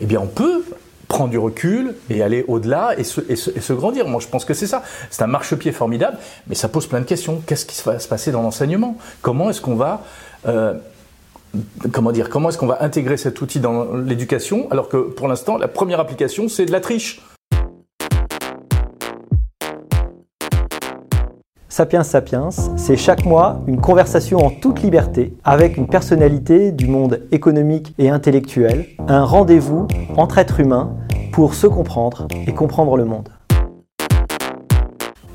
eh bien on peut prendre du recul et aller au-delà et se, et, se, grandir. Moi, je pense que c'est ça. C'est un marchepied formidable, mais ça pose plein de questions. Qu'est-ce qui va se passer dans l'enseignement? Comment est-ce qu'on va euh, comment dire Comment est-ce qu'on va intégrer cet outil dans l'éducation alors que pour l'instant, la première application, c'est de la triche? Sapiens Sapiens, c'est chaque mois une conversation en toute liberté avec une personnalité du monde économique et intellectuel, un rendez-vous entre êtres humains pour se comprendre et comprendre le monde.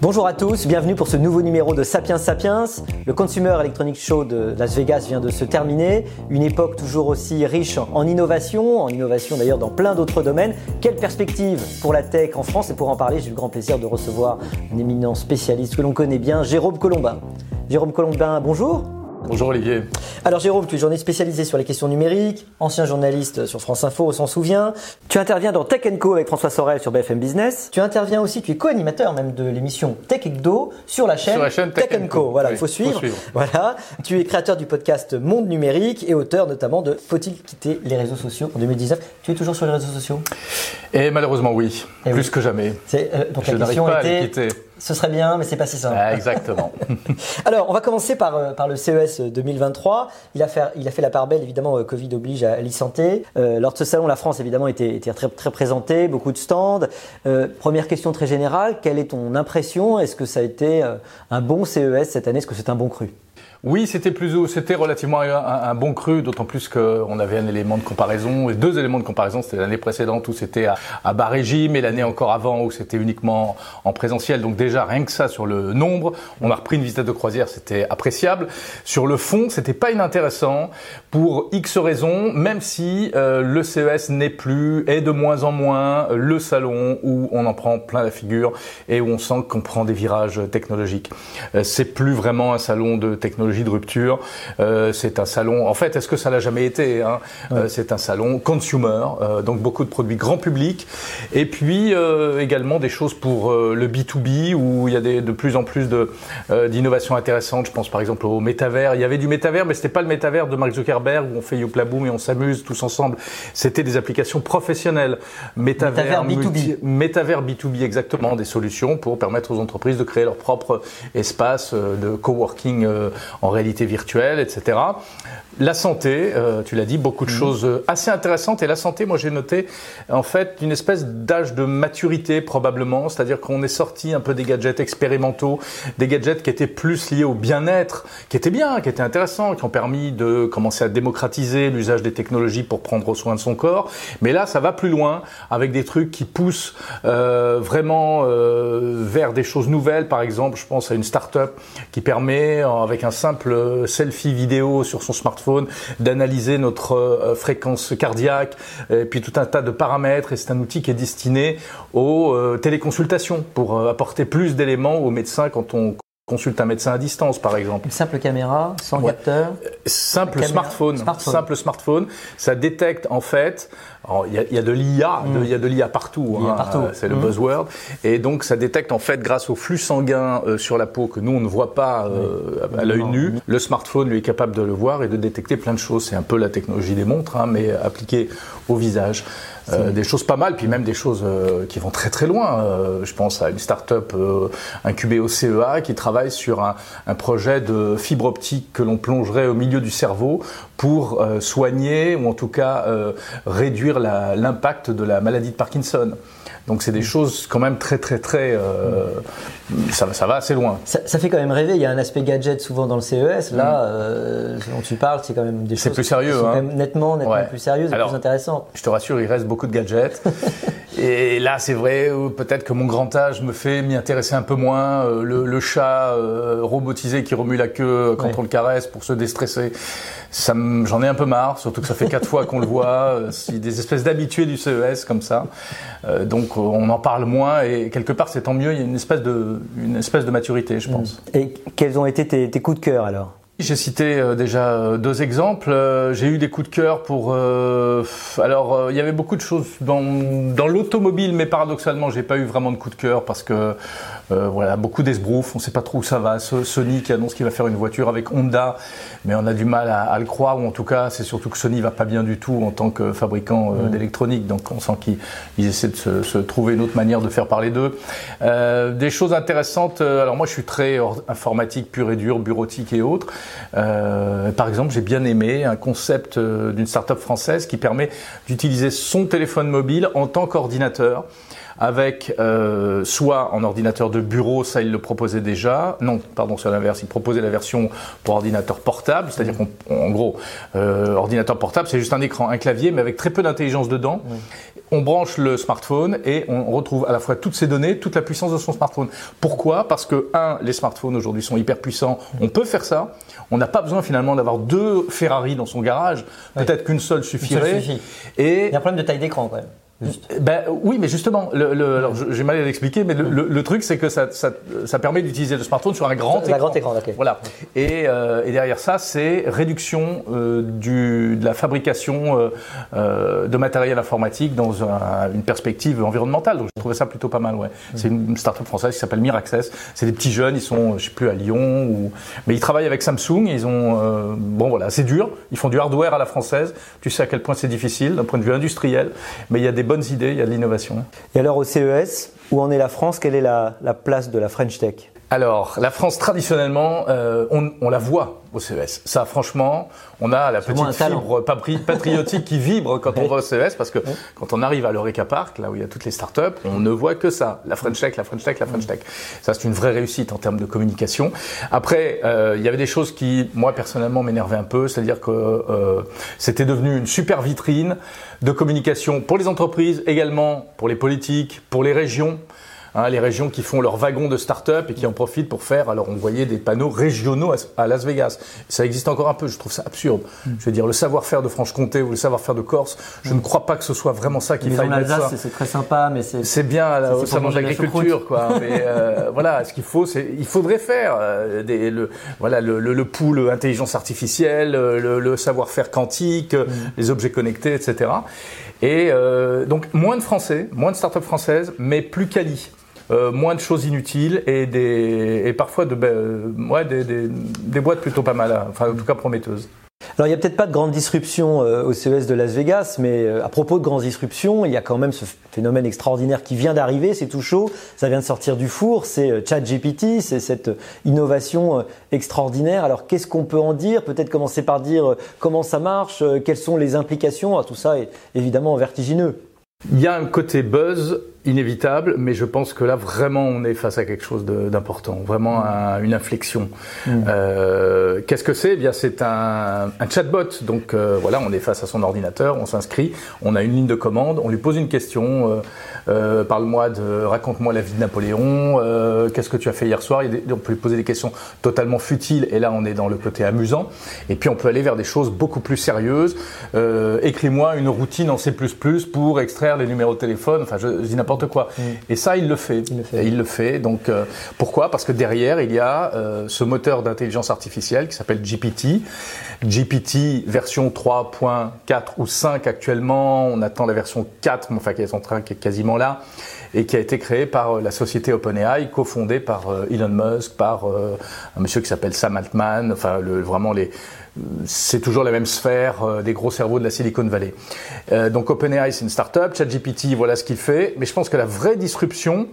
Bonjour à tous, bienvenue pour ce nouveau numéro de Sapiens Sapiens. Le Consumer Electronic Show de Las Vegas vient de se terminer. Une époque toujours aussi riche en innovation, en innovation d'ailleurs dans plein d'autres domaines. Quelle perspective pour la tech en France? Et pour en parler, j'ai le grand plaisir de recevoir un éminent spécialiste que l'on connaît bien, Jérôme Colombin. Jérôme Colombin, bonjour. Bonjour Olivier. Alors Jérôme, tu es journaliste spécialisé sur les questions numériques, ancien journaliste sur France Info, on s'en souvient. Tu interviens dans Tech Co avec François Sorel sur BFM Business. Tu interviens aussi, tu es co-animateur même de l'émission Tech Do sur la chaîne, Tech, Co. Voilà, il faut, suivre. Voilà. Tu es créateur du podcast Monde Numérique et auteur notamment de Faut-il quitter les réseaux sociaux en 2019. Tu es toujours sur les réseaux sociaux? Et malheureusement oui, plus que jamais. Euh, donc Je la question pas était, ce serait bien, mais c'est pas si simple. Ah, exactement. Alors, on va commencer par, euh, par le CES 2023. Il a fait, il a fait la part belle, évidemment, euh, Covid oblige à l'e-santé. Euh, lors de ce salon, la France, évidemment, était, était très, très présentée, beaucoup de stands. première question très générale, quelle est ton impression? Est-ce que ça a été un bon CES cette année? Est-ce que c'est un bon cru? Oui, c'était plus, c'était relativement un, bon cru, d'autant plus qu'on avait un élément de comparaison, deux éléments de comparaison. C'était l'année précédente où c'était à, bas régime et l'année encore avant où c'était uniquement en présentiel. Donc déjà rien que ça sur le nombre, on a repris une visite de croisière, c'était appréciable. Sur le fond, c'était pas inintéressant pour X raisons, même si euh, le CES n'est plus est de moins en moins le salon où on en prend plein la figure et où on sent qu'on prend des virages technologiques. Euh, c'est plus vraiment un salon de technologie de rupture. Euh, c'est un salon. En fait, est-ce que ça l'a jamais été hein euh, C'est un salon consumer, euh, donc beaucoup de produits grand public, et puis également des choses pour le B2B où il y a des, de plus en plus de d'innovations intéressantes. Je pense par exemple au métavers. Il y avait du métavers, mais c'était pas le métavers de Mark Zuckerberg où on fait Youpla Boom et on s'amuse tous ensemble. C'était des applications professionnelles. Métavers, B2B. Métavers B2B exactement, des solutions pour permettre aux entreprises de créer leur propre espace de coworking en réalité virtuelle, etc. La santé, euh, tu l'as dit, beaucoup de mm. choses euh, assez intéressantes. Et la santé, moi j'ai noté en fait une espèce d'âge de maturité probablement, c'est-à-dire qu'on est sorti un peu des gadgets expérimentaux, des gadgets qui étaient plus liés au bien-être, qui étaient bien, qui étaient intéressants, qui ont permis de commencer à démocratiser l'usage des technologies pour prendre soin de son corps. Mais là, ça va plus loin avec des trucs qui poussent euh, vraiment euh, vers des choses nouvelles. Par exemple, je pense à une start-up qui permet, avec un simple selfie vidéo sur son smartphone, d'analyser notre euh, fréquence cardiaque, et puis tout un tas de paramètres. Et c'est un outil qui est destiné aux euh, téléconsultations pour euh, apporter plus d'éléments aux médecins quand on consulte un médecin à distance, par exemple. Une simple caméra, sans capteur. Simple smartphone, Simple smartphone. Ça détecte en fait. Il y, a, de l'IA, il y a de l'IA partout. Hein, partout. C'est le mmh. buzzword. Et donc ça détecte en fait grâce au flux sanguin euh, sur la peau que nous on ne voit pas euh, à l'œil nu. Le smartphone lui est capable de le voir et de détecter plein de choses. C'est un peu la technologie des montres, hein, mais appliquée au visage. Euh, des choses pas mal, puis même des choses euh, qui vont très très loin. Euh, je pense à une start-up incubée au CEA qui travaille sur un, un projet de fibre optique que l'on plongerait au milieu du cerveau pour soigner ou en tout cas réduire l'impact de la maladie de Parkinson. Donc c'est des choses quand même très très très euh, ça, ça, va assez loin. Ça, ça, fait quand même rêver. Il y a un aspect gadget souvent dans le CES. Là, mm. euh, dont tu parles, c'est quand même des choses plus sérieux, qui hein. nettement, nettement plus sérieuses et plus intéressantes. Je te rassure, il reste beaucoup de gadgets. et là, c'est vrai, peut-être que mon grand âge me fait m'y intéresser un peu moins. Euh, le, le, chat euh, robotisé qui remue la queue quand on le caresse pour se déstresser j'en ai un peu marre, surtout que ça fait quatre fois qu'on le voit, euh, des espèces d'habitués du CES comme ça. Euh, donc on en parle moins et quelque part c'est tant mieux, il y a une espèce de, une espèce de maturité, je pense. Et quels ont été tes, tes coups de cœur alors? J'ai cité euh, déjà euh, deux exemples. Euh, j'ai eu des coups de cœur pour. alors, il y avait beaucoup de choses dans, dans l'automobile, mais paradoxalement, j'ai pas eu vraiment de coup de cœur parce que voilà, beaucoup d'esbrouf. On sait pas trop où ça va. Sony qui annonce qu'il va faire une voiture avec Honda, mais on a du mal à, le croire. Ou en tout cas, c'est surtout que Sony va pas bien du tout en tant que fabricant mm. d'électronique. Donc, on sent qu'ils essaient de se, se, trouver une autre manière de faire parler d'eux. des choses intéressantes. Alors moi, je suis très informatique pur et dur, bureautique et autres. Euh, par exemple, j'ai bien aimé un concept euh, d'une start-up française qui permet d'utiliser son téléphone mobile en tant qu'ordinateur avec euh, soit en ordinateur de bureau, ça il le proposait déjà, non, pardon, c'est l'inverse, il proposait la version pour ordinateur portable, c'est-à-dire qu'en gros, euh, ordinateur portable, c'est juste un écran, un clavier, mais avec très peu d'intelligence dedans. On branche le smartphone et on retrouve à la fois toutes ces données, toute la puissance de son smartphone. Pourquoi? Parce que, un, les smartphones aujourd'hui sont hyper puissants, on peut faire ça, on n'a pas besoin finalement d'avoir deux Ferrari dans son garage, peut-être qu'une seule suffirait. Et... Il y a un problème de taille d'écran quand même. Ben, oui, mais justement, le, le, alors j'ai mal à l'expliquer, mais le, le, truc c'est que ça, ça, ça permet d'utiliser le smartphone sur un grand écran. grand écran, Voilà. Et, euh, et, derrière ça, c'est réduction euh, du, de la fabrication euh, euh de matériel informatique dans une perspective environnementale. Donc je trouvais ça plutôt pas mal. Ouais. C'est une start-up française qui s'appelle Miraccess. C'est des petits jeunes, ils sont, je sais plus, à Lyon, ou... mais ils travaillent avec Samsung. Ils ont, euh, bon voilà, c'est dur. Ils font du hardware à la française. Tu sais à quel point c'est difficile d'un point de vue industriel, mais il y a des bonnes idées, il y a de l'innovation. Et alors au CES, où en est la France? Quelle est la, place de la French Tech? Alors, la France, traditionnellement, euh, on, la voit au CES. Ça, franchement, on a la petite fibre patriotique qui vibre quand on va au CES, parce que quand on arrive à l'Eureka Park, là où il y a toutes les startups, on ne voit que ça. La French Tech, la French Tech, la French Tech. Ça, c'est une vraie réussite en termes de communication. Après, euh, il y avait des choses qui, moi, personnellement, m'énervaient un peu. C'est-à-dire que euh, c'était devenu une super vitrine de communication pour les entreprises, également pour les politiques, pour les régions. Hein, les régions qui font leur wagon de start-up et qui en profitent pour faire. Alors on voyait des panneaux régionaux à Las Vegas. Ça existe encore un peu. Je trouve ça absurde. Mm. Je veux dire le savoir-faire de Franche-Comté ou le savoir-faire de Corse. Je mm. ne crois pas que ce soit vraiment ça qui faille mettre ça. C'est très sympa, mais c'est c'est bien au salon de l'agriculture, quoi. mais euh, voilà, ce qu'il faut, c'est il faudrait faire euh, des, le voilà le, le, le pool intelligence artificielle, le, le savoir-faire quantique, mm. les objets connectés, etc. Et euh, donc moins de Français, moins de start-up françaises, mais plus quali. Euh, moins de choses inutiles et, des, et parfois de, ben, ouais, des, des, des, boîtes plutôt pas mal, hein. enfin en tout cas prometteuses. Alors il n'y a peut-être pas de grande disruption euh, au CES de Las Vegas, mais euh, à propos de grandes disruptions, il y a quand même ce phénomène extraordinaire qui vient d'arriver, c'est tout chaud, ça vient de sortir du four, c'est ChatGPT, c'est cette innovation extraordinaire. Alors qu'est-ce qu'on peut en dire? Peut-être commencer par dire comment ça marche, quelles sont les implications, ah, tout ça est évidemment vertigineux. Il y a un côté buzz inévitable, mais je pense que là vraiment on est face à quelque chose d'important, vraiment à une inflexion. Mm. Euh, Qu'est-ce que c'est? Eh Bien c'est un, un, chatbot, donc euh, voilà, on est face à son ordinateur, on s'inscrit, on a une ligne de commande, on lui pose une question, euh, euh parle-moi de, raconte-moi la vie de Napoléon, euh, qu'est-ce que tu as fait hier soir? On peut lui poser des questions totalement futiles, et là on est dans le côté amusant, et puis on peut aller vers des choses beaucoup plus sérieuses. Écris-moi une routine en C++ pour extraire les numéros de téléphone, enfin je, je dis n'importe quoi. Mm. Et ça, il le fait. Il le fait. il le fait. Donc, euh, pourquoi? Parce que derrière, il y a euh, ce moteur d'intelligence artificielle qui s'appelle GPT. GPT version 3.4 ou 5 actuellement. On attend la version 4, mais enfin qui est en train, qui est quasiment là et qui a été créé par euh, la société OpenAI, cofondée par Elon Musk, par un monsieur qui s'appelle Sam Altman, enfin le, vraiment les c'est toujours la même sphère euh, des gros cerveaux de la Silicon Valley. Euh, donc OpenAI, c'est une startup. ChatGPT, voilà ce qu'il fait. Mais je pense que la vraie disruption,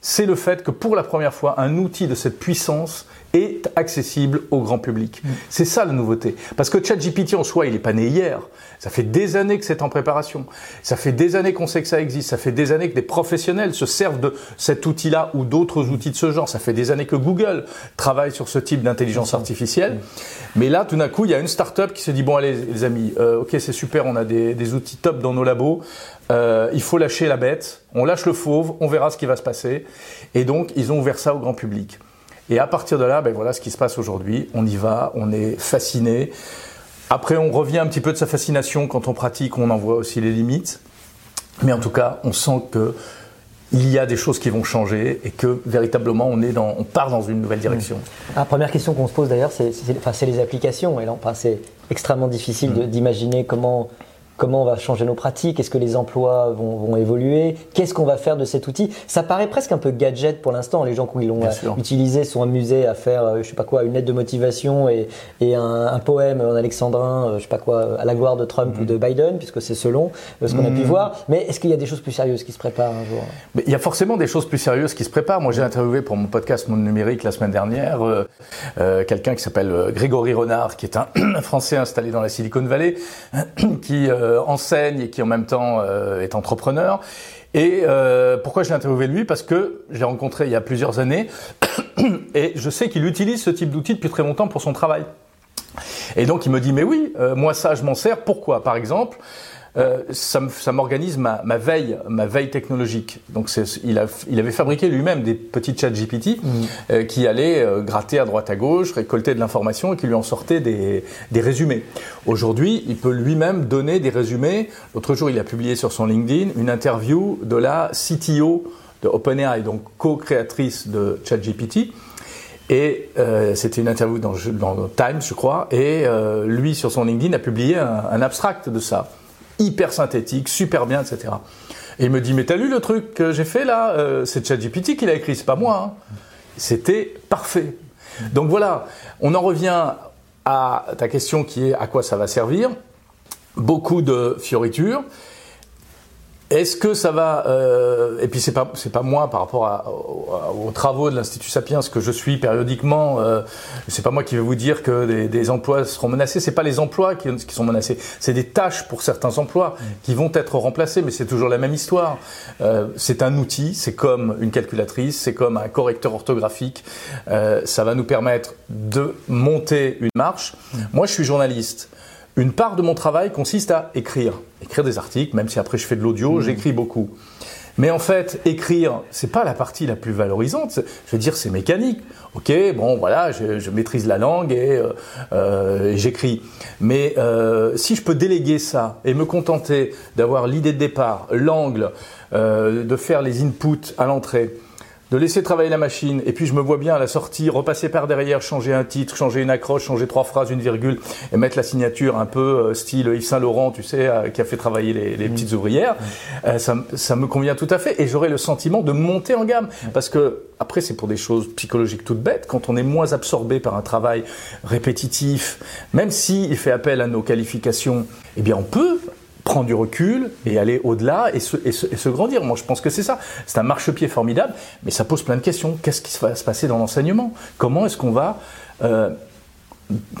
c'est le fait que pour la première fois, un outil de cette puissance est accessible au grand public. Mm. C'est ça la nouveauté. Parce que ChatGPT en soi, il n'est pas né hier. Ça fait des années que c'est en préparation. Ça fait des années qu'on sait que ça existe. Ça fait des années que des professionnels se servent de cet outil-là ou d'autres outils de ce genre. Ça fait des années que Google travaille sur ce type d'intelligence artificielle. Mm. Mais là, tout d'un coup, il y a une start-up qui se dit, bon allez les amis, euh, ok c'est super, on a des, des, outils top dans nos labos. Euh, il faut lâcher la bête. On lâche le fauve, on verra ce qui va se passer. Et donc, ils ont ouvert ça au grand public. Et à partir de là, ben voilà ce qui se passe aujourd'hui. On y va, on est fasciné. Après, on revient un petit peu de sa fascination quand on pratique, on en voit aussi les limites. Mais en tout cas, on sent que il y a des choses qui vont changer et que véritablement on est dans, on part dans une nouvelle direction. La première question qu'on se pose d'ailleurs, c'est, enfin, les applications. Et là, enfin, c'est extrêmement difficile mm. d'imaginer comment comment on va changer nos pratiques, est-ce que les emplois vont, évoluer, qu'est-ce qu'on va faire de cet outil? Ça paraît presque un peu gadget pour l'instant. Les gens qui l'ont utilisé sont amusés à faire, euh, je sais pas quoi, une lettre de motivation et, un, poème en alexandrin, euh, je sais pas quoi, à la gloire de Trump ou de mm. Biden, puisque c'est selon euh, ce qu'on a pu mm. voir. Mais est-ce qu'il y a des choses plus sérieuses qui se préparent un jour? Il y a forcément des choses plus sérieuses qui se préparent. Moi, j'ai interviewé pour mon podcast Monde Numérique la semaine dernière quelqu'un qui s'appelle Grégory Renard, qui est un, Français installé dans la Silicon Valley, qui enseigne et qui en même temps est entrepreneur. Et euh, pourquoi j'ai interviewé lui? Parce que je l'ai rencontré il y a plusieurs années et je sais qu'il utilise ce type d'outil depuis très longtemps pour son travail. Et donc il me dit mais oui, euh, moi ça je m'en sers. Pourquoi? Par exemple, euh, ça, m'organise ma, veille, ma veille technologique. Donc il, il avait fabriqué lui-même des petits chats GPT mmh. euh, qui allaient euh, gratter à droite à gauche, récolter de l'information et qui lui en sortaient des, résumés. Aujourd'hui, il peut lui-même donner des résumés. L'autre jour, il a publié sur son LinkedIn une interview de la CTO de OpenAI, donc co-créatrice de ChatGPT. Et c'était une interview dans, dans, Times, je crois. Et lui, sur son LinkedIn, a publié un abstract de ça hyper synthétique, super bien, etc. Et il me dit, mais t'as lu le truc que j'ai fait là? Euh, C'est ChatGPT qui l'a écrit, c'est pas moi. Hein. C'était parfait. Donc voilà, on en revient à ta question qui est à quoi ça va servir. Beaucoup de fioritures. Est-ce que ça va euh, et puis c'est pas c'est pas moi par rapport aux, travaux de l'institut Sapiens que je suis périodiquement euh, c'est pas moi qui vais vous dire que des, emplois seront menacés. C'est pas les emplois qui, sont menacés. C'est des tâches pour certains emplois qui vont être remplacés mais c'est toujours la même histoire. Euh, c'est un outil c'est comme une calculatrice c'est comme un correcteur orthographique. Euh, ça va nous permettre de monter une marche. Moi je suis journaliste une part de mon travail consiste à écrire, écrire des articles, même si après je fais de l'audio, mmh. j'écris beaucoup. Mais en fait, écrire, c'est pas la partie la plus valorisante. Je veux dire, c'est mécanique. Ok, bon, voilà, je, maîtrise la langue et, euh, euh, j'écris. Mais euh, si je peux déléguer ça et me contenter d'avoir l'idée de départ, l'angle, de faire les inputs à l'entrée, de laisser travailler la machine, et puis je me vois bien à la sortie repasser par derrière, changer un titre, changer une accroche, changer trois phrases, une virgule, et mettre la signature un peu euh, style Yves Saint Laurent, tu sais, euh, qui a fait travailler les, petites ouvrières. Euh, ça, ça, me convient tout à fait, et j'aurai le sentiment de monter en gamme, parce que après c'est pour des choses psychologiques toutes bêtes. Quand on est moins absorbé par un travail répétitif, même s'il fait appel à nos qualifications, eh bien on peut prendre du recul et aller au-delà et se, et, se, grandir. Moi, je pense que c'est ça. C'est un marchepied formidable, mais ça pose plein de questions. Qu'est-ce qui va se passer dans l'enseignement? Comment est-ce qu'on va euh,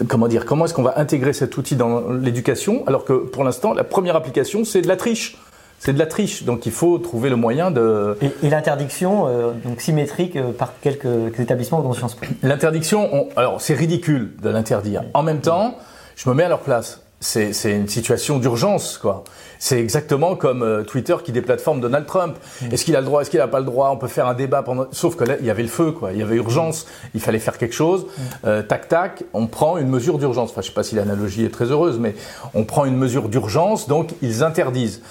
comment dire Comment est-ce qu'on va intégrer cet outil dans l'éducation alors que pour l'instant, la première application, c'est de la triche c'est de la triche, donc il faut trouver le moyen de. Et, l'interdiction, euh, donc symétrique euh, par quelques établissements dont Sciences Po. L'interdiction, alors c'est ridicule de l'interdire. En même temps, je me mets à leur place c'est une situation d'urgence, quoi. C'est exactement comme euh, Twitter qui déplateforme Donald Trump. Mm. Est-ce qu'il a le droit, est-ce qu'il n'a pas le droit? On peut faire un débat pendant. Sauf que là, il y avait le feu, quoi. Il y avait urgence. Il fallait faire quelque chose. Mm. Euh, tac tac. On prend une mesure d'urgence. Enfin, je sais pas si l'analogie est très heureuse, mais on prend une mesure d'urgence, donc ils interdisent.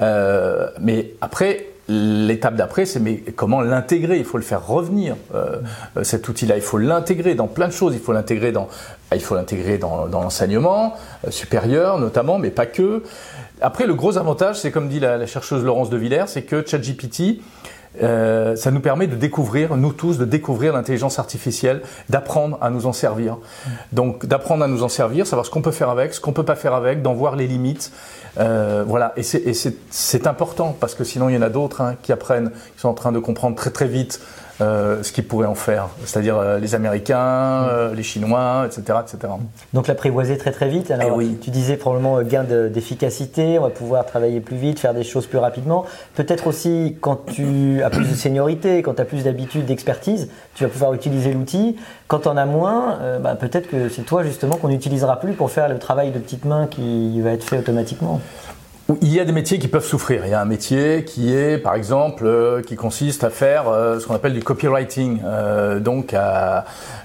Euh, mais après, L'étape d'après, c'est mais comment l'intégrer? Il faut le faire revenir euh, euh, cet outil-là. Il faut l'intégrer dans plein de choses. Il faut l'intégrer dans, l'enseignement euh, supérieur notamment, mais pas que. Après, le gros avantage, c'est comme dit la, chercheuse Laurence de Villers, c'est que ChatGPT euh, ça nous permet de découvrir, nous tous, de découvrir l'intelligence artificielle, d'apprendre à nous en servir. Donc d'apprendre à nous en servir, savoir ce qu'on peut faire avec, ce qu'on peut pas faire avec, d'en voir les limites. Euh, voilà, et c'est important parce que sinon il y en a d'autres hein, qui apprennent, qui sont en train de comprendre très très vite euh, ce qu'ils pourraient en faire, c'est-à-dire euh, les Américains, mm. euh, les Chinois, etc., etc. Donc l'apprivoiser très très vite. Alors eh oui. tu disais probablement gain d'efficacité, on va pouvoir travailler plus vite, faire des choses plus rapidement. Peut-être aussi quand tu as plus de seniorité, quand tu as plus d'habitude, d'expertise, tu vas pouvoir utiliser l'outil. Quand tu en as moins, bah, peut-être que c'est toi justement qu'on n'utilisera plus pour faire le travail de petite main qui va être fait automatiquement. Il y a des métiers qui peuvent souffrir. Il y a un métier qui est, par exemple, euh, qui consiste à faire euh, ce qu'on appelle du copywriting. Euh, donc,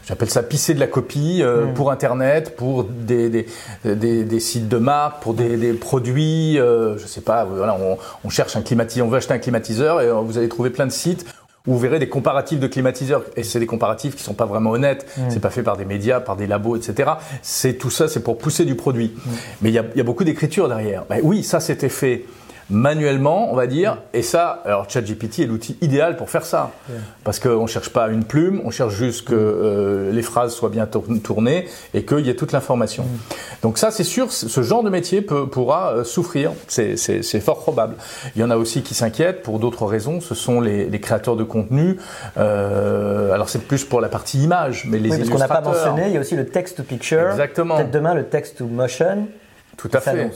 j'appelle ça pisser de la copie mm. pour Internet, pour des, des, des, des, sites de marque, pour des, des produits. je sais pas. Voilà, on, on cherche un climatiseur, on veut acheter un climatiseur et vous allez trouver plein de sites vous verrez des comparatifs de climatiseurs. Et c'est des comparatifs qui sont pas vraiment honnêtes. Mm. C'est pas fait par des médias, par des labos, etc. C'est tout ça, c'est pour pousser du produit. Mm. Mais il y a, y a, beaucoup d'écriture derrière. Ben oui, ça c'était fait manuellement, on va dire. Et ça, alors ChatGPT est l'outil idéal pour faire ça. Parce qu'on ne cherche pas une plume, on cherche juste que euh, les phrases soient bien tournées et qu'il y ait toute l'information. Mm. Donc ça, c'est sûr, ce genre de métier peut, pourra euh, souffrir. C'est fort probable. Il y en a aussi qui s'inquiètent pour d'autres raisons. Ce sont les, les créateurs de contenu. Euh, alors c'est plus pour la partie image, mais les oui, parce qu'on n'a pas mentionné, il y a aussi le text to picture. Exactement. Peut-être demain le text to motion. Tout à fait.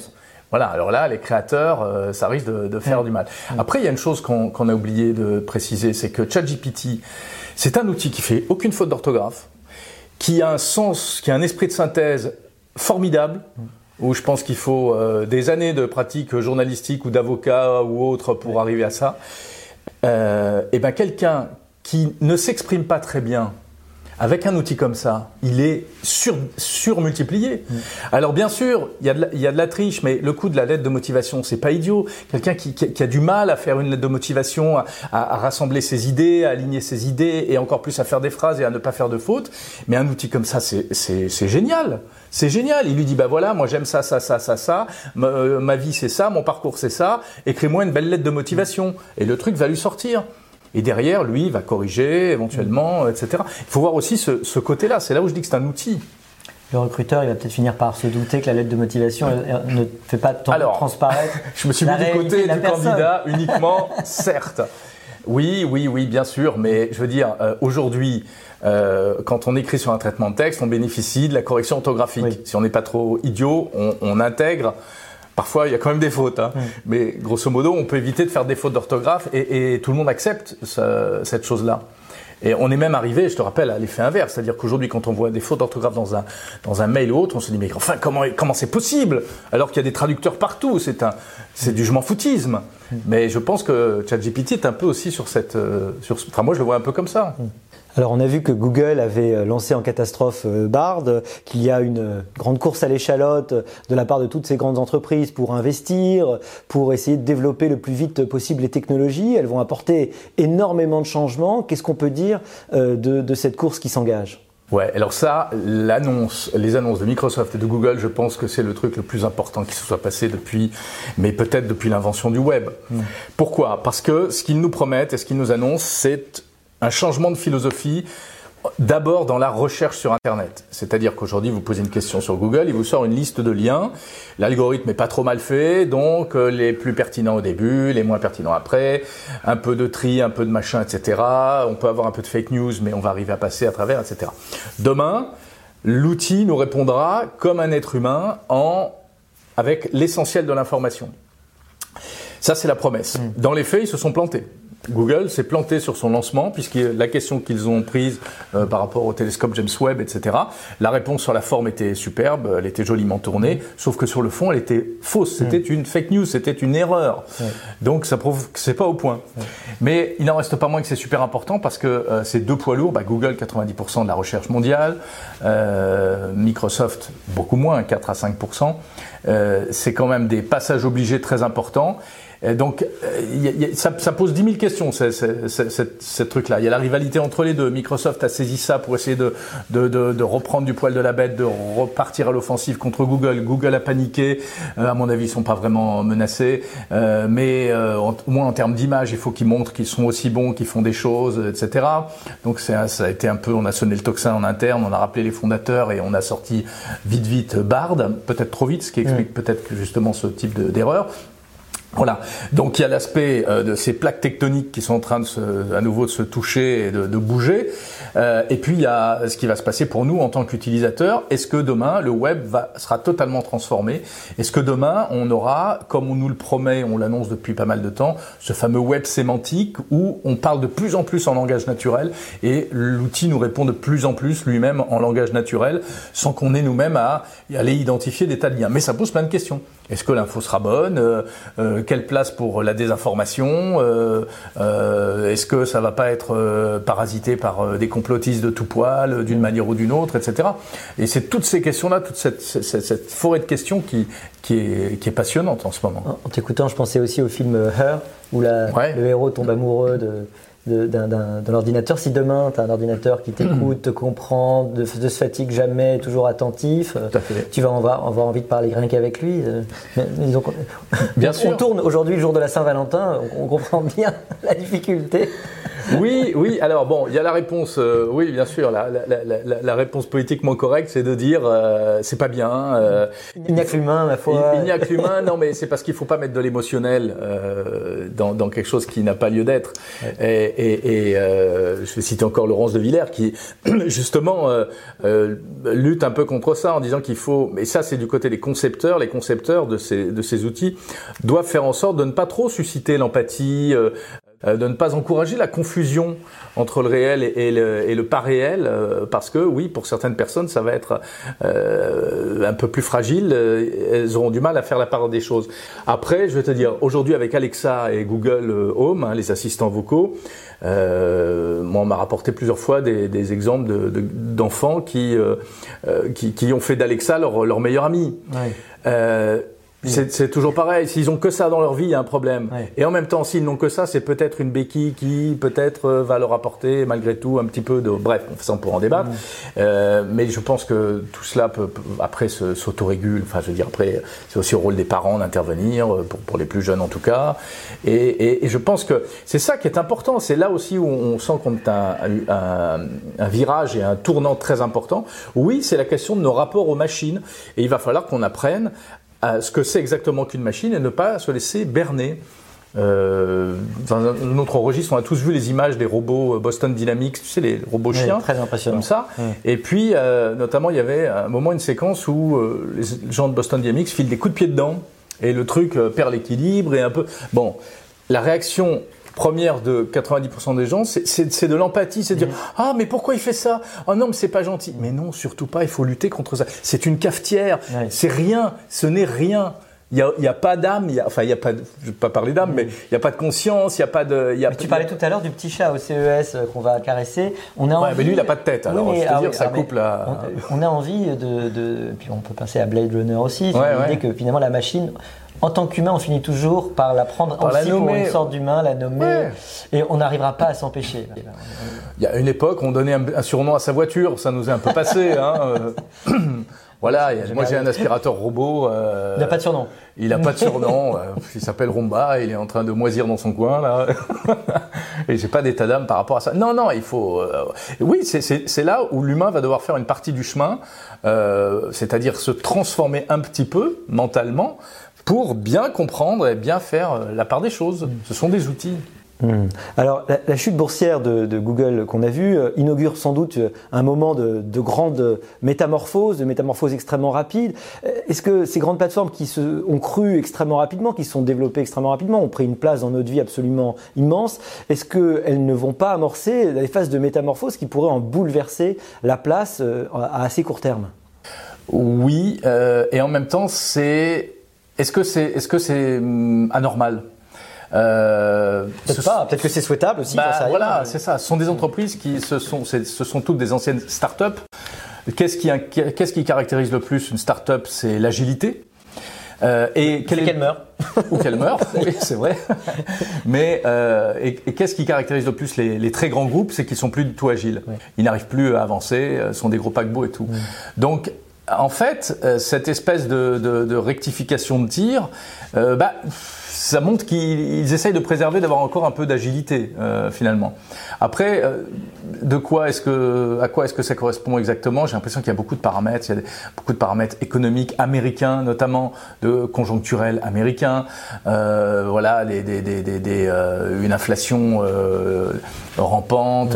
Voilà, alors là, les créateurs, euh, ça risque de, de faire du mal. Après, il y a une chose qu'on a oublié de préciser, c'est que ChatGPT, c'est un outil qui fait aucune faute d'orthographe, qui a un sens, qui a un esprit de synthèse formidable, où je pense qu'il faut euh, des années de pratique journalistique ou d'avocat ou autre pour arriver à ça. Euh, et ben quelqu'un qui ne s'exprime pas très bien avec un outil comme ça, il est sur, surmultiplié. Mm. Alors bien sûr, il y, a de la, il y a de la triche, mais le coût de la lettre de motivation, c'est pas idiot. Quelqu'un qui, qui, qui, a du mal à faire une lettre de motivation, à, à, rassembler ses idées, à aligner ses idées, et encore plus à faire des phrases et à ne pas faire de fautes. Mais un outil comme ça, c'est génial. C'est génial. Il lui dit, bah voilà, moi j'aime ça, ça, ça, ça, ça. Ma, euh, ma vie c'est ça, mon parcours c'est ça. Écris-moi une belle lettre de motivation. Et le truc va lui sortir. Et derrière, lui, il va corriger éventuellement, etc. Il faut voir aussi ce, ce côté-là. C'est là où je dis que c'est un outil. Le recruteur, il va peut-être finir par se douter que la lettre de motivation ne fait pas tant Alors, transparaître. je me suis mis du côté du candidat uniquement, certes. Oui, oui, oui, bien sûr, mais je veux dire, euh, aujourd'hui, euh, quand on écrit sur un traitement de texte, on bénéficie de la correction orthographique. Si on n'est pas trop idiot, on, on intègre Parfois, il y a quand même des fautes, hein. mais grosso modo, on peut éviter de faire des fautes d'orthographe et, et, tout le monde accepte ce, cette chose-là. Et on est même arrivé, je te rappelle, à l'effet inverse, c'est-à-dire qu'aujourd'hui, quand on voit des fautes d'orthographe dans un dans un mail ou autre, on se dit mais enfin comment comment c'est possible? Alors qu'il y a des traducteurs partout C'est un c'est du je m'en foutisme. Mais je pense que ChatGPT est un peu aussi sur cette euh, sur enfin moi je le vois un peu comme ça. Alors on a vu que Google avait euh, lancé en catastrophe euh, Bard, qu'il y a une euh, grande course à l'échalote de la part de toutes ces grandes entreprises pour investir, pour essayer de développer le plus vite possible les technologies. Elles vont apporter énormément de changements. Qu'est-ce qu'on peut dire de, de cette course qui s'engage? Ouais, alors ça, l'annonce, les annonces de Microsoft et de Google, je pense que c'est le truc le plus important qui se soit passé depuis, mais peut-être depuis l'invention du web. Mmh. Pourquoi? Parce que ce qu'ils nous promettent et ce qu'ils nous annoncent, c'est un changement de philosophie D'abord dans la recherche sur Internet. C'est-à-dire qu'aujourd'hui, vous posez une question sur Google, il vous sort une liste de liens. L'algorithme est pas trop mal fait, donc euh, les plus pertinents au début, les moins pertinents après, un peu de tri, un peu de machin, etc. On peut avoir un peu de fake news, mais on va arriver à passer à travers, etc. Demain, l'outil nous répondra comme un être humain en avec l'essentiel de l'information. Ça, c'est la promesse. Mm. Dans les faits, ils se sont plantés. Google s'est planté sur son lancement, puisque la question qu'ils ont prise euh, par rapport au télescope James Webb, etc., la réponse sur la forme était superbe, elle était joliment tournée, sauf que sur le fond, elle était fausse. C'était mm. une fake news, c'était une erreur. Donc ça prouve que c'est pas au point. Mais il n'en reste pas moins que c'est super important parce que euh, ces deux poids lourds, bah, Google 90% de la recherche mondiale, euh, Microsoft beaucoup moins, 4 à 5%, euh, c'est quand même des passages obligés très importants. Et donc, euh, y a, ça, ça, pose 10 000 questions, ce truc-là. Il y a la rivalité entre les deux. Microsoft a saisi ça pour essayer de, de, de, de reprendre du poil de la bête, de repartir à l'offensive contre Google. Google a paniqué. Euh, à mon avis, ils sont pas vraiment menacés. Euh, mais euh, au moins en termes d'image, il faut qu'ils montrent qu'ils sont aussi bons, qu'ils font des choses, etc. Donc, ça a été un peu, on a sonné le tocsin en interne, on a rappelé les fondateurs et on a sorti vite, vite Bard, peut-être trop vite, ce qui explique peut-être justement ce type d'erreur. Voilà. Donc il y a l'aspect euh, de ces plaques tectoniques qui sont en train de se, à nouveau de se toucher et de, de bouger. Euh, et puis il y a ce qui va se passer pour nous en tant qu'utilisateurs. Est-ce que demain le web va, sera totalement transformé? Est-ce que demain on aura, comme on nous le promet, on l'annonce depuis pas mal de temps, ce fameux web sémantique où on parle de plus en plus en langage naturel et l'outil nous répond de plus en plus lui-même en langage naturel sans qu'on ait nous-mêmes à aller identifier des tas de liens? Mais ça pose plein de questions. Est-ce que l'info sera bonne? Euh, euh, Quelle place pour la désinformation euh, Est-ce que ça va pas être parasité par des complotistes de tout poil, d'une manière ou d'une autre, etc. Et c'est toutes ces questions-là, toute cette, cette, cette, forêt de questions qui, qui, est, qui est passionnante en ce moment. En t'écoutant, je pensais aussi au film Her, où la, le héros tombe amoureux de d'un ordinateur. Si demain, tu as un ordinateur qui t'écoute, te comprend, de, se fatigue jamais, toujours attentif, tu vas avoir, avoir, envie de parler rien qu'avec lui. Euh, donc, bien on, sûr. on tourne aujourd'hui, le jour de la Saint-Valentin, on, on comprend bien la difficulté. Oui, oui. Alors bon, il y a la réponse. Euh, oui, bien sûr. La, la, la, la, réponse politiquement correcte, c'est de dire euh, c'est pas bien. Euh, il n'y a que l'humain, ma foi. Il, n'y a que l'humain. non, mais c'est parce qu'il faut pas mettre de l'émotionnel euh, dans, dans, quelque chose qui n'a pas lieu d'être. Et, et, et je vais citer encore Laurence de Villers qui justement lutte un peu contre ça en disant qu'il faut. Mais ça, c'est du côté des concepteurs. Les concepteurs de ces de ces outils doivent faire en sorte de ne pas trop susciter l'empathie. Euh, de ne pas encourager la confusion entre le réel et, le, et le, pas réel, euh, parce que oui, pour certaines personnes, ça va être euh, un peu plus fragile, elles auront du mal à faire la part des choses. Après, je vais te dire, aujourd'hui avec Alexa et Google Home, hein, les assistants vocaux, euh, moi, on m'a rapporté plusieurs fois des, des exemples d'enfants de, qui, qui, qui, ont fait d'Alexa leur, leur meilleur ami. Ouais. C'est toujours pareil. S'ils ont que ça dans leur vie, il y a un problème. Et en même temps, s'ils n'ont que ça, c'est peut-être une béquille qui peut-être euh, va leur apporter malgré tout un petit peu de. Bref, ça on pourra en débattre. Euh, mais je pense que tout cela peut, après s'autorégule. Enfin, je veux dire après, c'est aussi au rôle des parents d'intervenir euh, pour, pour, les plus jeunes en tout cas. Et, et, et je pense que c'est ça qui est important. C'est là aussi où on sent qu'on a un, un, un, virage et un tournant très important. Oui, c'est la question de nos rapports aux machines. Et il va falloir qu'on apprenne à ce que c'est exactement qu'une machine et ne pas se laisser berner. Euh, dans un autre registre, on a tous vu les images des robots euh, Boston Dynamics, tu sais, les robots chiens, très impressionnant. comme ça. Et puis, euh, notamment, il y avait un moment, une séquence où euh, les gens de Boston Dynamics filent des coups de pied dedans et le truc euh, perd l'équilibre et un peu. Bon, la réaction première de 90% des gens, c'est de l'empathie, c'est de dire mmh. ah mais pourquoi il fait ça? Oh non mais c'est pas gentil. Mais non, surtout pas. Il faut lutter contre ça. C'est une cafetière. C'est rien. Ce n'est rien. Il n'y a, y a, pas d'âme, enfin il y a pas, de, je vais pas parler d'âme, mais il n'y a pas de conscience, il y a pas de. Y a mais tu parlais tout à l'heure du petit chat au CES euh, qu'on va caresser. On a envie... mais lui il n'a pas de tête. Alors oui, je peux ah dire, ça ah, coupe la. On, on, a envie de, de, puis on peut penser à Blade Runner aussi. Ouais, l'idée que finalement la machine, en tant qu'humain, on finit toujours par la prendre par aussi pour une sorte d'humain, la nommer, et on n'arrivera pas à s'empêcher. Il y a une époque, on donnait un, surnom à sa voiture, ça nous est un peu passé. Hein, voilà, moi j'ai un aspirateur robot. Euh, il n'a pas de surnom. Il n'a pas de surnom. Euh, il s'appelle Rumba. Il est en train de moisir dans son coin là. et j'ai pas d'état d'âme par rapport à ça. Non, non, il faut. Euh, oui, c'est là où l'humain va devoir faire une partie du chemin, c'est-à-dire se transformer un petit peu mentalement pour bien comprendre et bien faire euh, la part des choses. Ce sont des outils. Hmm. Alors, la, chute boursière de, Google qu'on a vue euh, inaugure sans doute euh, un moment de, de, grande métamorphose, de métamorphose extrêmement rapide. Est-ce que ces grandes plateformes qui se, ont cru extrêmement rapidement, qui se sont développées extrêmement rapidement, ont pris une place dans notre vie absolument immense, est-ce qu'elles ne vont pas amorcer des phases de métamorphose qui pourraient en bouleverser la place à assez court terme? Oui, euh, et en même temps, c'est est-ce que c'est est-ce que c'est hum, anormal? Euh, peut-être pas, peut-être que c'est souhaitable aussi. Bah, voilà, c'est ça. Ce sont des entreprises qui ce sont, ce sont toutes des anciennes start-up. Qu'est-ce qui, qu'est-ce qui caractérise le plus une start-up? C'est l'agilité. Euh, et qu'elle meurt. Ou qu'elle meurt, oui, c'est vrai. Mais euh, et, qu'est-ce qui caractérise le plus les, les très grands groupes? C'est qu'ils sont plus du tout agiles. Ils n'arrivent plus à avancer, euh, sont des gros paquebots et tout. Donc en fait, euh, cette espèce de, rectification de tir, euh, bah, ça montre qu'ils essayent de préserver, d'avoir encore un peu d'agilité euh, finalement. Après, euh, de quoi est-ce que, à quoi est-ce que ça correspond exactement? J'ai l'impression qu'il y a beaucoup de paramètres. Il y a beaucoup de paramètres économiques américains, notamment de conjoncturels américains. Euh, voilà, des, des, des, des euh, une inflation euh, rampante,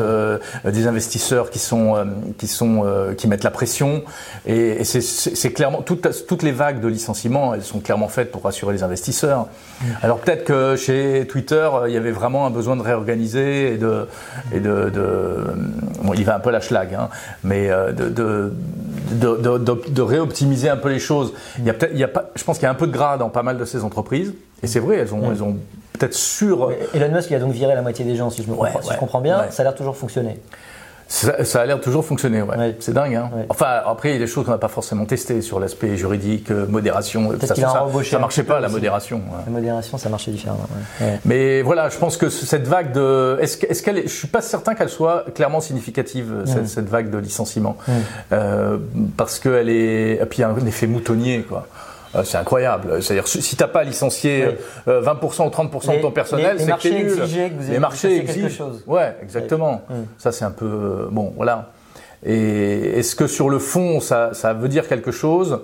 des investisseurs qui sont qui sont qui mettent la pression. Et, et c'est clairement toutes toutes les vagues de licenciements, elles sont clairement faites pour rassurer les investisseurs. Alors peut-être que chez Twitter, il y avait vraiment un besoin de réorganiser et de et de, bon, il va un peu la schlag, hein, mais euh, de, de, de, de, réoptimiser un peu les choses. Il y a peut-être, il y a pas, je pense qu'il y a un peu de gras dans pas mal de ces entreprises, et c'est vrai, elles ont, elles ont peut-être sur. Elon Musk, il a donc viré la moitié des gens, si je, me comprends, si je comprends bien. Ça a l'air toujours fonctionner. Ça, a l'air toujours fonctionner, ouais. C'est dingue, hein. Enfin, après, il y a des choses qu'on n'a pas forcément testées sur l'aspect juridique, euh, modération. Ça, ça, ça marchait pas, la modération. La modération, ça marchait différemment. Mais voilà, je pense que cette vague de, est-ce qu'elle, est... je suis pas certain qu'elle soit clairement significative cette, cette, vague de licenciement, euh, parce qu'elle est, et puis il y a un effet moutonnier, quoi. Euh, c'est incroyable. C'est-à-dire, si t'as pas licencié 20% euh, ou 30% de ton personnel, c'est que t'es nul. Que vous les marchés exigent. Quelque chose. Ouais, exactement. Ça, c'est un peu euh, bon, voilà. Et est-ce que sur le fond, ça, ça veut dire quelque chose?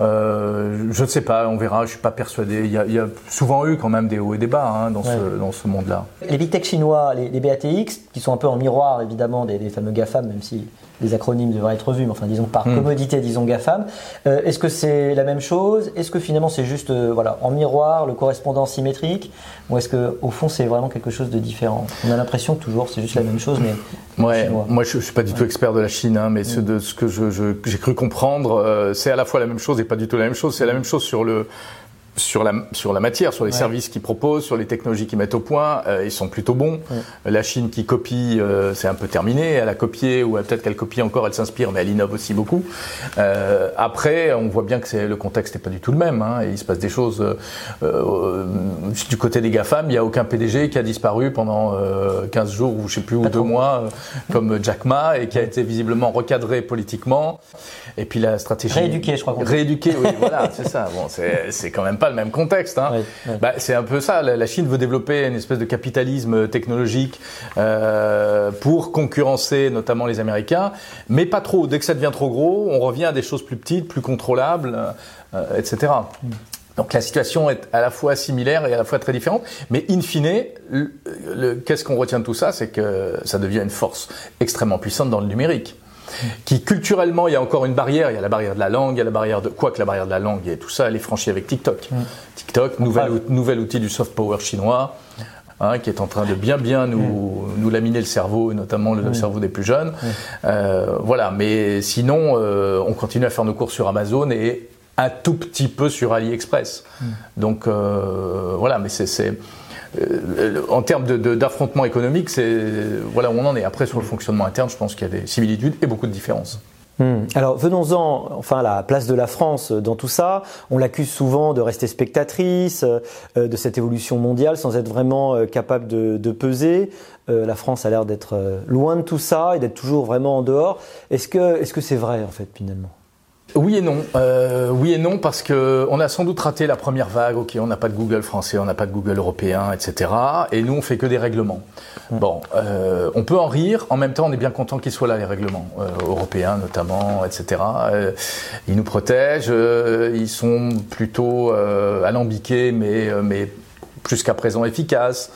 Euh, je ne sais pas, on verra, je suis pas persuadé. Il y, a, il y a souvent eu quand même des hauts et des bas hein, dans, ce, dans ce monde-là. Les big tech chinois, les, les, BATX, qui sont un peu en miroir évidemment des, des fameux GAFAM, même si les acronymes devraient être vus, mais enfin disons par hmm. commodité, disons GAFAM. Euh, Est-ce que c'est la même chose? Est-ce que finalement c'est juste euh, voilà en miroir, le correspondant symétrique, ou est-ce que au fond c'est vraiment quelque chose de différent? On a l'impression que toujours c'est juste la même chose, mais ouais, moi je, je suis pas du tout expert de la Chine, hein, mais hmm. ce, de ce que j'ai cru comprendre, euh, c'est à la fois la même chose et pas du tout la même chose. C'est la même chose sur le sur la, sur la matière, sur les services qu'ils proposent, sur les technologies qu'ils mettent au point, euh, ils sont plutôt bons. La Chine qui copie, euh, c'est un peu terminé. Elle a copié, ou peut-être qu'elle copie encore, elle s'inspire, mais elle innove aussi beaucoup. Euh, après, on voit bien que c'est, le contexte n'est pas du tout le même. Hein, et il se passe des choses. Euh, du côté des GAFAM, il n'y a aucun PDG qui a disparu pendant 15 jours, ou je sais plus, ou deux mois, comme Jack Ma, et qui a été visiblement recadré politiquement. Et puis la stratégie... Rééduqué, je crois. Rééduqué, oui, voilà, c'est ça. Bon, c'est, c'est quand même pas le même contexte. Hein. Bah, c'est un peu ça. La, Chine veut développer une espèce de capitalisme technologique euh, pour concurrencer notamment les Américains, mais pas trop. Dès que ça devient trop gros, on revient à des choses plus petites, plus contrôlables, euh, etc. Mm. Donc la situation est à la fois similaire et à la fois très différente, mais in fine, qu'est-ce qu'on retient de tout ça? C'est que ça devient une force extrêmement puissante dans le numérique qui culturellement, il y a encore une barrière. Il y a la barrière de la langue, il y a la barrière de quoi que la barrière de la langue et tout ça, elle est franchie avec TikTok. Mm. TikTok, nouvel, nouvel outil du soft power chinois. Hein, qui est en train de bien bien nous, mm. nous laminer le cerveau, notamment le mm. cerveau des plus jeunes. Euh, voilà, mais sinon, euh, on continue à faire nos courses sur Amazon et un tout petit peu sur AliExpress. Donc euh, voilà, mais c'est en termes d'affrontement économique, voilà où on en est. Après, sur le fonctionnement interne, je pense qu'il y a des similitudes et beaucoup de différences. Hmm. Alors venons-en enfin à la place de la France dans tout ça. On l'accuse souvent de rester spectatrice euh, de cette évolution mondiale sans être vraiment euh, capable de, de peser. la France a l'air d'être loin de tout ça et d'être toujours vraiment en dehors. Est-ce que est-ce que c'est vrai en fait finalement? Oui et non. Euh, oui et non parce que on a sans doute raté la première vague. Ok, on n'a pas de Google français, on n'a pas de Google européen, etc. Et nous, on fait que des règlements. Mmh. Bon, euh, on peut en rire. En même temps, on est bien content qu'ils soient là, les règlements euh, européens notamment, etc. Euh, ils nous protègent. Euh, ils sont plutôt alambiqués, mais mais jusqu'à présent efficaces.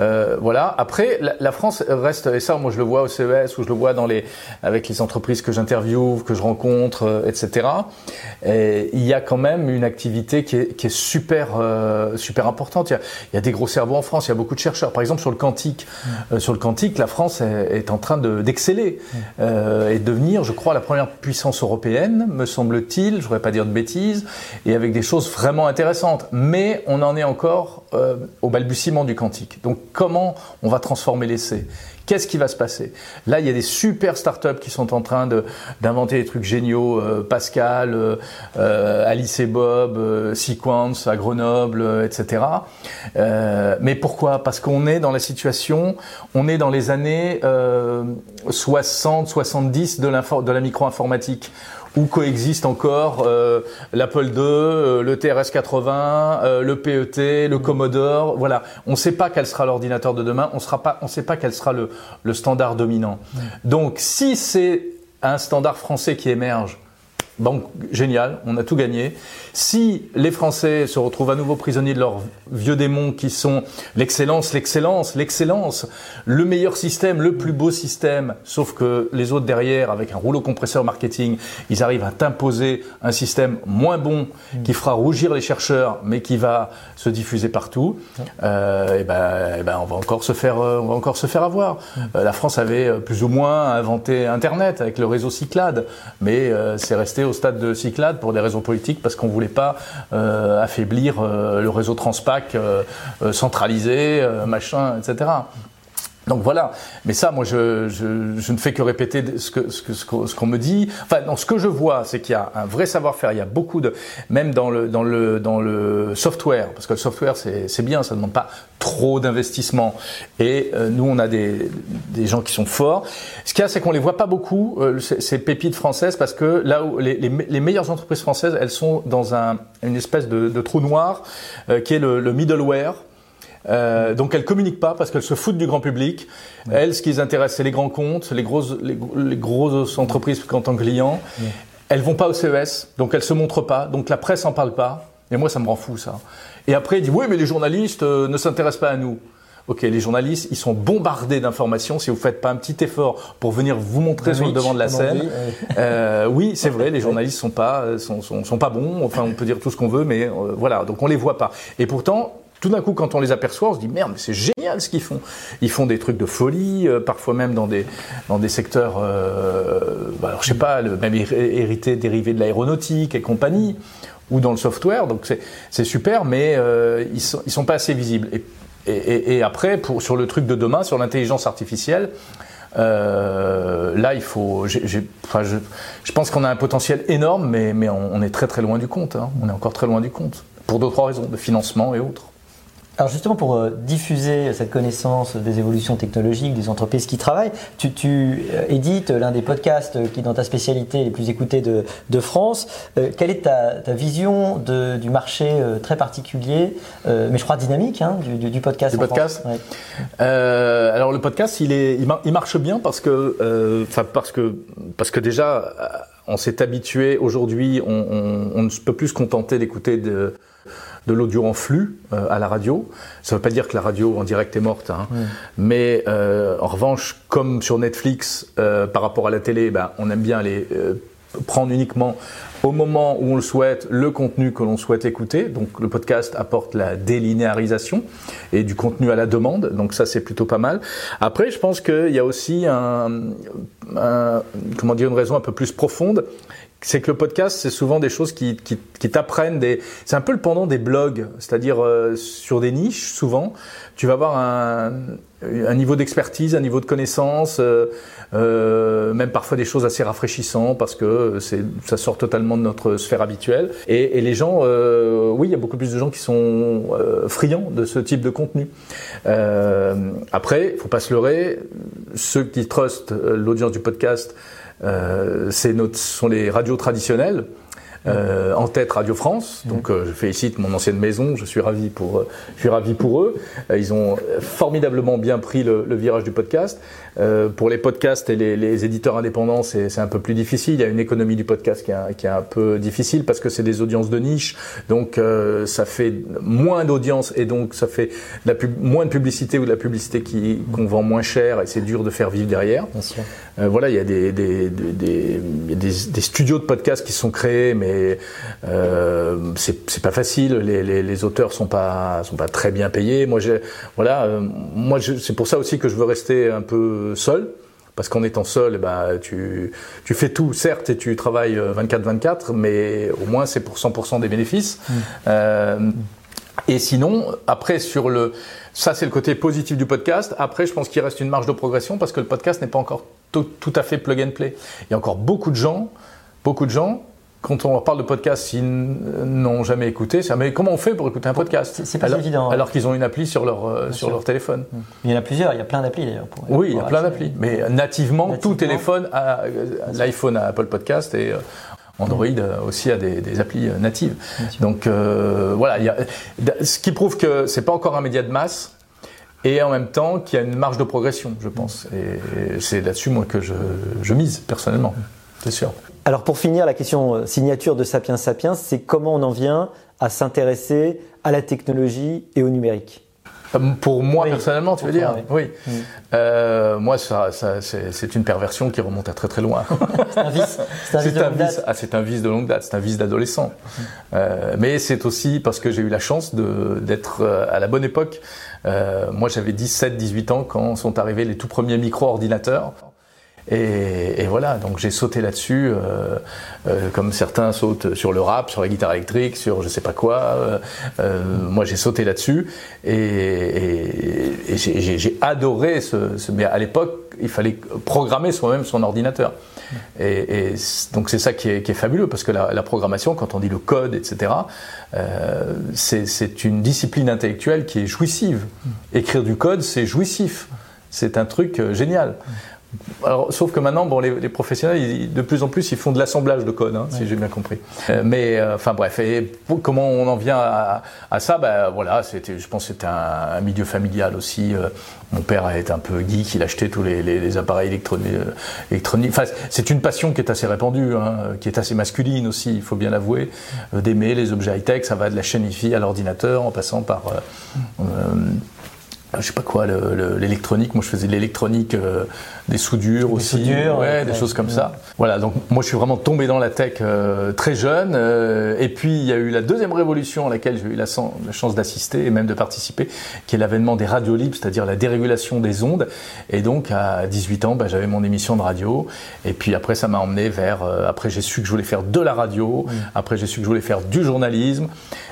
Euh, voilà. Après, la, France reste, et ça, moi je le vois au CES, ou je le vois dans les, avec les entreprises que j'interviewe, que je rencontre, euh, etc. Et il y a quand même une activité qui est, qui est super, euh, super importante. Il y, a, il y, a, des gros cerveaux en France, il y a beaucoup de chercheurs. Par exemple, sur le quantique, mmh. sur le quantique, la France est, est en train d'exceller mmh. et de devenir, je crois, la première puissance européenne, me semble-t-il. Je voudrais pas dire de bêtises, et avec des choses vraiment intéressantes. Mais on en est encore au balbutiement du quantique. Donc comment on va transformer l'essai Qu'est-ce qui va se passer? Là, il y a des super startups qui sont en train d'inventer des trucs géniaux. Euh, Pascal, euh, euh, Alice et Bob, Sequence à Grenoble, etc. mais pourquoi? Parce qu'on est dans la situation, on est dans les années 60, 70 de, de la micro-informatique où coexistent encore euh, l'Apple II, euh, le TRS-80, euh, le PET, le Commodore. Voilà, on ne sait pas quel sera l'ordinateur de demain, on ne sait pas quel sera le, le standard dominant. Donc, si c'est un standard français qui émerge, Bon, génial, on a tout gagné. Si les Français se retrouvent à nouveau prisonniers de leurs vieux démons qui sont l'excellence, l'excellence, l'excellence, le meilleur système, le plus beau système, sauf que les autres derrière, avec un rouleau compresseur marketing, ils arrivent à t'imposer un système moins bon qui fera rougir les chercheurs, mais qui va se diffuser partout, euh, et ben, et ben, on va encore se faire, euh, on va encore se faire avoir. Euh, la France avait plus ou moins inventé Internet avec le réseau Cyclade, mais euh, c'est resté stade de Cyclade pour des raisons politiques parce qu'on voulait pas euh, affaiblir euh, le réseau Transpac euh, centralisé, machin, etc. Donc voilà, mais ça, moi, je, je, je ne fais que répéter ce que ce que ce qu'on me dit. Enfin, non, ce que je vois, c'est qu'il y a un vrai savoir-faire. Il y a beaucoup de, même dans le dans le dans le software, parce que le software c'est bien, ça ne demande pas trop d'investissement. Et euh, nous, on a des des gens qui sont forts. Ce qu'il y a, c'est qu'on les voit pas beaucoup euh, ces, ces pépites françaises, parce que là où les, les, les meilleures entreprises françaises, elles sont dans un une espèce de, de trou noir euh, qui est le, le middleware. Euh, donc elles communiquent pas parce qu'elles se foutent du grand public. Elles, ce qui les intéresse, c'est les grands comptes, les grosses, les, gros- les grosses entreprises en tant que clients. Elles vont pas au CES, donc elles se montrent pas, donc la presse en parle pas. Et moi, ça me rend fou ça. Et après, il dit oui, mais les journalistes euh, ne s'intéressent pas à nous. Ok, les journalistes, ils sont bombardés d'informations. Si vous faites pas un petit effort pour venir vous montrer sur le devant de la scène, dit, euh, oui, c'est vrai, les journalistes sont pas sont, sont, sont pas bons. Enfin, on peut dire tout ce qu'on veut, mais euh, voilà. Donc on les voit pas. Et pourtant. Tout d'un coup, quand on les aperçoit, on se dit merde, mais c'est génial ce qu'ils font. Ils font des trucs de folie, euh, parfois même dans des dans des secteurs, euh, bah, alors je sais pas, le même hé- hérité dérivé de l'aéronautique et compagnie, ou dans le software. Donc c'est super, mais euh, ils sont ils sont pas assez visibles. Et et, et, après, pour, sur le truc de demain, sur l'intelligence artificielle, euh, là, il faut. j'ai- enfin, je, je pense qu'on a un potentiel énorme, mais, mais on, on est très très loin du compte. hein. On est encore très loin du compte. Pour d'autres raisons, de financement et autres. Alors justement pour euh, diffuser cette connaissance des évolutions technologiques des entreprises qui travaillent, tu, tu, euh, édites l'un des podcasts qui est dans ta spécialité les plus écoutés de, de France. Euh, quelle est ta, ta vision de- du marché très particulier, euh, mais je crois dynamique, hein, du, du- du podcast Du podcast Ouais. Euh, alors le podcast, il est, il, mar- il marche bien parce que, euh, parce que, parce que déjà, on s'est habitué. Aujourd'hui, on, on, on ne peut plus se contenter d'écouter de, de l'audio en flux euh, à la radio. Ça ne veut pas dire que la radio en direct est morte, hein. mais euh, en revanche, comme sur Netflix, euh, par rapport à la télé, ben, on aime bien aller prendre uniquement au moment où on le souhaite le contenu que l'on souhaite écouter. Donc le podcast apporte la délinéarisation et du contenu à la demande. Donc ça c'est plutôt pas mal. Après je pense qu'il y a aussi un, un- comment dire une raison un peu plus profonde. C'est que le podcast, c'est souvent des choses qui, qui, qui t'apprennent des. C'est un peu le pendant des blogs, c'est-à-dire euh, sur des niches. Souvent, tu vas avoir un, un niveau d'expertise, un niveau de connaissance, euh, euh, même parfois des choses assez rafraîchissantes parce que ça sort totalement de notre sphère habituelle. Et, et les gens, euh, oui, il y a beaucoup plus de gens qui sont euh, friands de ce type de contenu. Après, faut pas se leurrer, ceux qui trustent l'audience du podcast, notre, ce sont les radios traditionnelles. Euh, en tête Radio France, donc euh, je félicite mon ancienne maison, je suis ravi pour, euh, je suis ravi pour eux. Euh, ils ont formidablement bien pris le, le virage du podcast. Euh, pour les podcasts et les, les éditeurs indépendants, c'est un peu plus difficile. Il y a une économie du podcast qui est, un- qui est un peu difficile parce que c'est des audiences de niche, donc euh, ça fait moins d'audience et donc ça fait de la pub- moins de publicité ou de la publicité qu'on vend moins cher et c'est dur de faire vivre derrière. Bien sûr. Euh, voilà, il y a des, des, des, des, studios de podcasts qui sont créés, mais euh, c'est pas facile. Les, les, les auteurs sont pas sont pas très bien payés. Moi, j'ai voilà, euh, moi c'est pour ça aussi que je veux rester un peu seul. Parce qu'en étant seul, eh ben, tu, tu fais tout, certes, et tu travailles 24-24, mais au moins c'est pour 100% des bénéfices. Euh, et sinon, après, sur le. Ça, c'est le côté positif du podcast. Après, je pense qu'il reste une marge de progression parce que le podcast n'est pas encore tout, tout à fait plug and play. Il y a encore beaucoup de gens, beaucoup de gens, quand on leur parle de podcast, s'ils n- n'ont jamais écouté, c'est mais comment on fait pour écouter un podcast C'est- pas alors, évident, hein. Alors qu'ils ont une appli sur leur, euh, sur sûr. leur téléphone. Il y en a plusieurs, il y a plein d'applis d'ailleurs. Oui, il y a plein d'applis. Mais nativement, tout téléphone a, euh, l'iPhone a Apple Podcast et euh, Android euh, aussi a des, des applis natives. Donc euh, voilà, il y a, ce qui prouve que c'est pas encore un média de masse et en même temps qu'il y a une marge de progression, je pense. Et c'est là-dessus moi que je, je mise personnellement, c'est sûr. Alors pour finir, la question euh, signature de Sapiens Sapiens, c'est comment on en vient à s'intéresser à la technologie et au numérique Euh, Pour moi Oui, personnellement, tu veux toi, dire oui. Oui. Euh, moi, ça, ça, c'est une perversion qui remonte à très très loin. C'est un vice. C'est un vice un ah, c'est un vice de longue date, c'est un vice d'adolescent. Euh, mais c'est aussi parce que j'ai eu la chance d'être à la bonne époque. Euh, moi, j'avais 17, 18 ans quand sont arrivés les tout premiers micro-ordinateurs. Et, voilà, donc j'ai sauté là-dessus, euh, euh, comme certains sautent sur le rap, sur la guitare électrique, sur je sais pas quoi. Euh, euh, moi, j'ai sauté là-dessus et, et- et j'ai- adoré ce, ce- Mais à l'époque, il fallait programmer soi-même son ordinateur. Et, donc c'est ça qui est, qui est fabuleux parce que la, la programmation, quand on dit le code, etc., euh, c'est c'est une discipline intellectuelle qui est jouissive. Écrire du code, c'est jouissif. C'est un truc euh, génial. Alors, sauf que maintenant, bon, les, les professionnels, ils- de plus en plus, ils font de l'assemblage de code, hein, si j'ai bien compris. Euh, mais, euh, enfin bref, et pour- comment on en vient à, à ça? Ben voilà, c'était, je pense, que c'était un, un milieu familial aussi. Euh, mon père était un peu geek, il achetait tous les, les- les appareils électroniques. électroniques. Enfin, c'est une passion qui est assez répandue, hein, qui est assez masculine aussi, il faut bien l'avouer. D'aimer les objets high-tech, ça va de la chaîne IFI à l'ordinateur, en passant par je sais pas quoi, le- le- l'électronique. Moi, je faisais de l'électronique, euh, des soudures aussi, soudures, ouais, ouais, des ouais. choses comme ça. Voilà, donc moi, je suis vraiment tombé dans la tech euh, très jeune. euh, et puis, il y a eu la deuxième révolution à laquelle j'ai eu la, chance d'assister et même de participer, qui est l'avènement des radios libres, c'est-à-dire la dérégulation des ondes. Et donc, à 18 ans, bah, j'avais mon émission de radio. Et puis après, ça m'a emmené vers. après, j'ai su que je voulais faire de la radio. Après, j'ai su que je voulais faire du journalisme.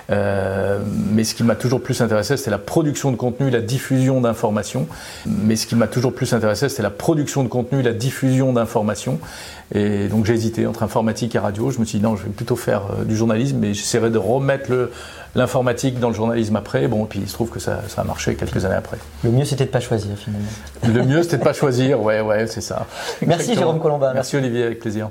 Mais ce qui m'a toujours plus intéressé, c'était la production de contenu, la diffusion d'informations. Mais ce qui m'a toujours plus intéressé, c'était la production de contenu, la diffusion d'informations. Et donc j'ai hésité entre informatique et radio. Je me suis dit non, je vais plutôt faire euh, du journalisme, mais j'essaierai de remettre l'informatique dans le journalisme après. Bon, et puis il se trouve que ça, ça a marché quelques années après. Le mieux, c'était de pas choisir finalement. Le mieux, c'était de pas choisir. Ouais, ouais, c'est ça. Merci Exactement. Jérôme Colombin. Merci Olivier, avec plaisir.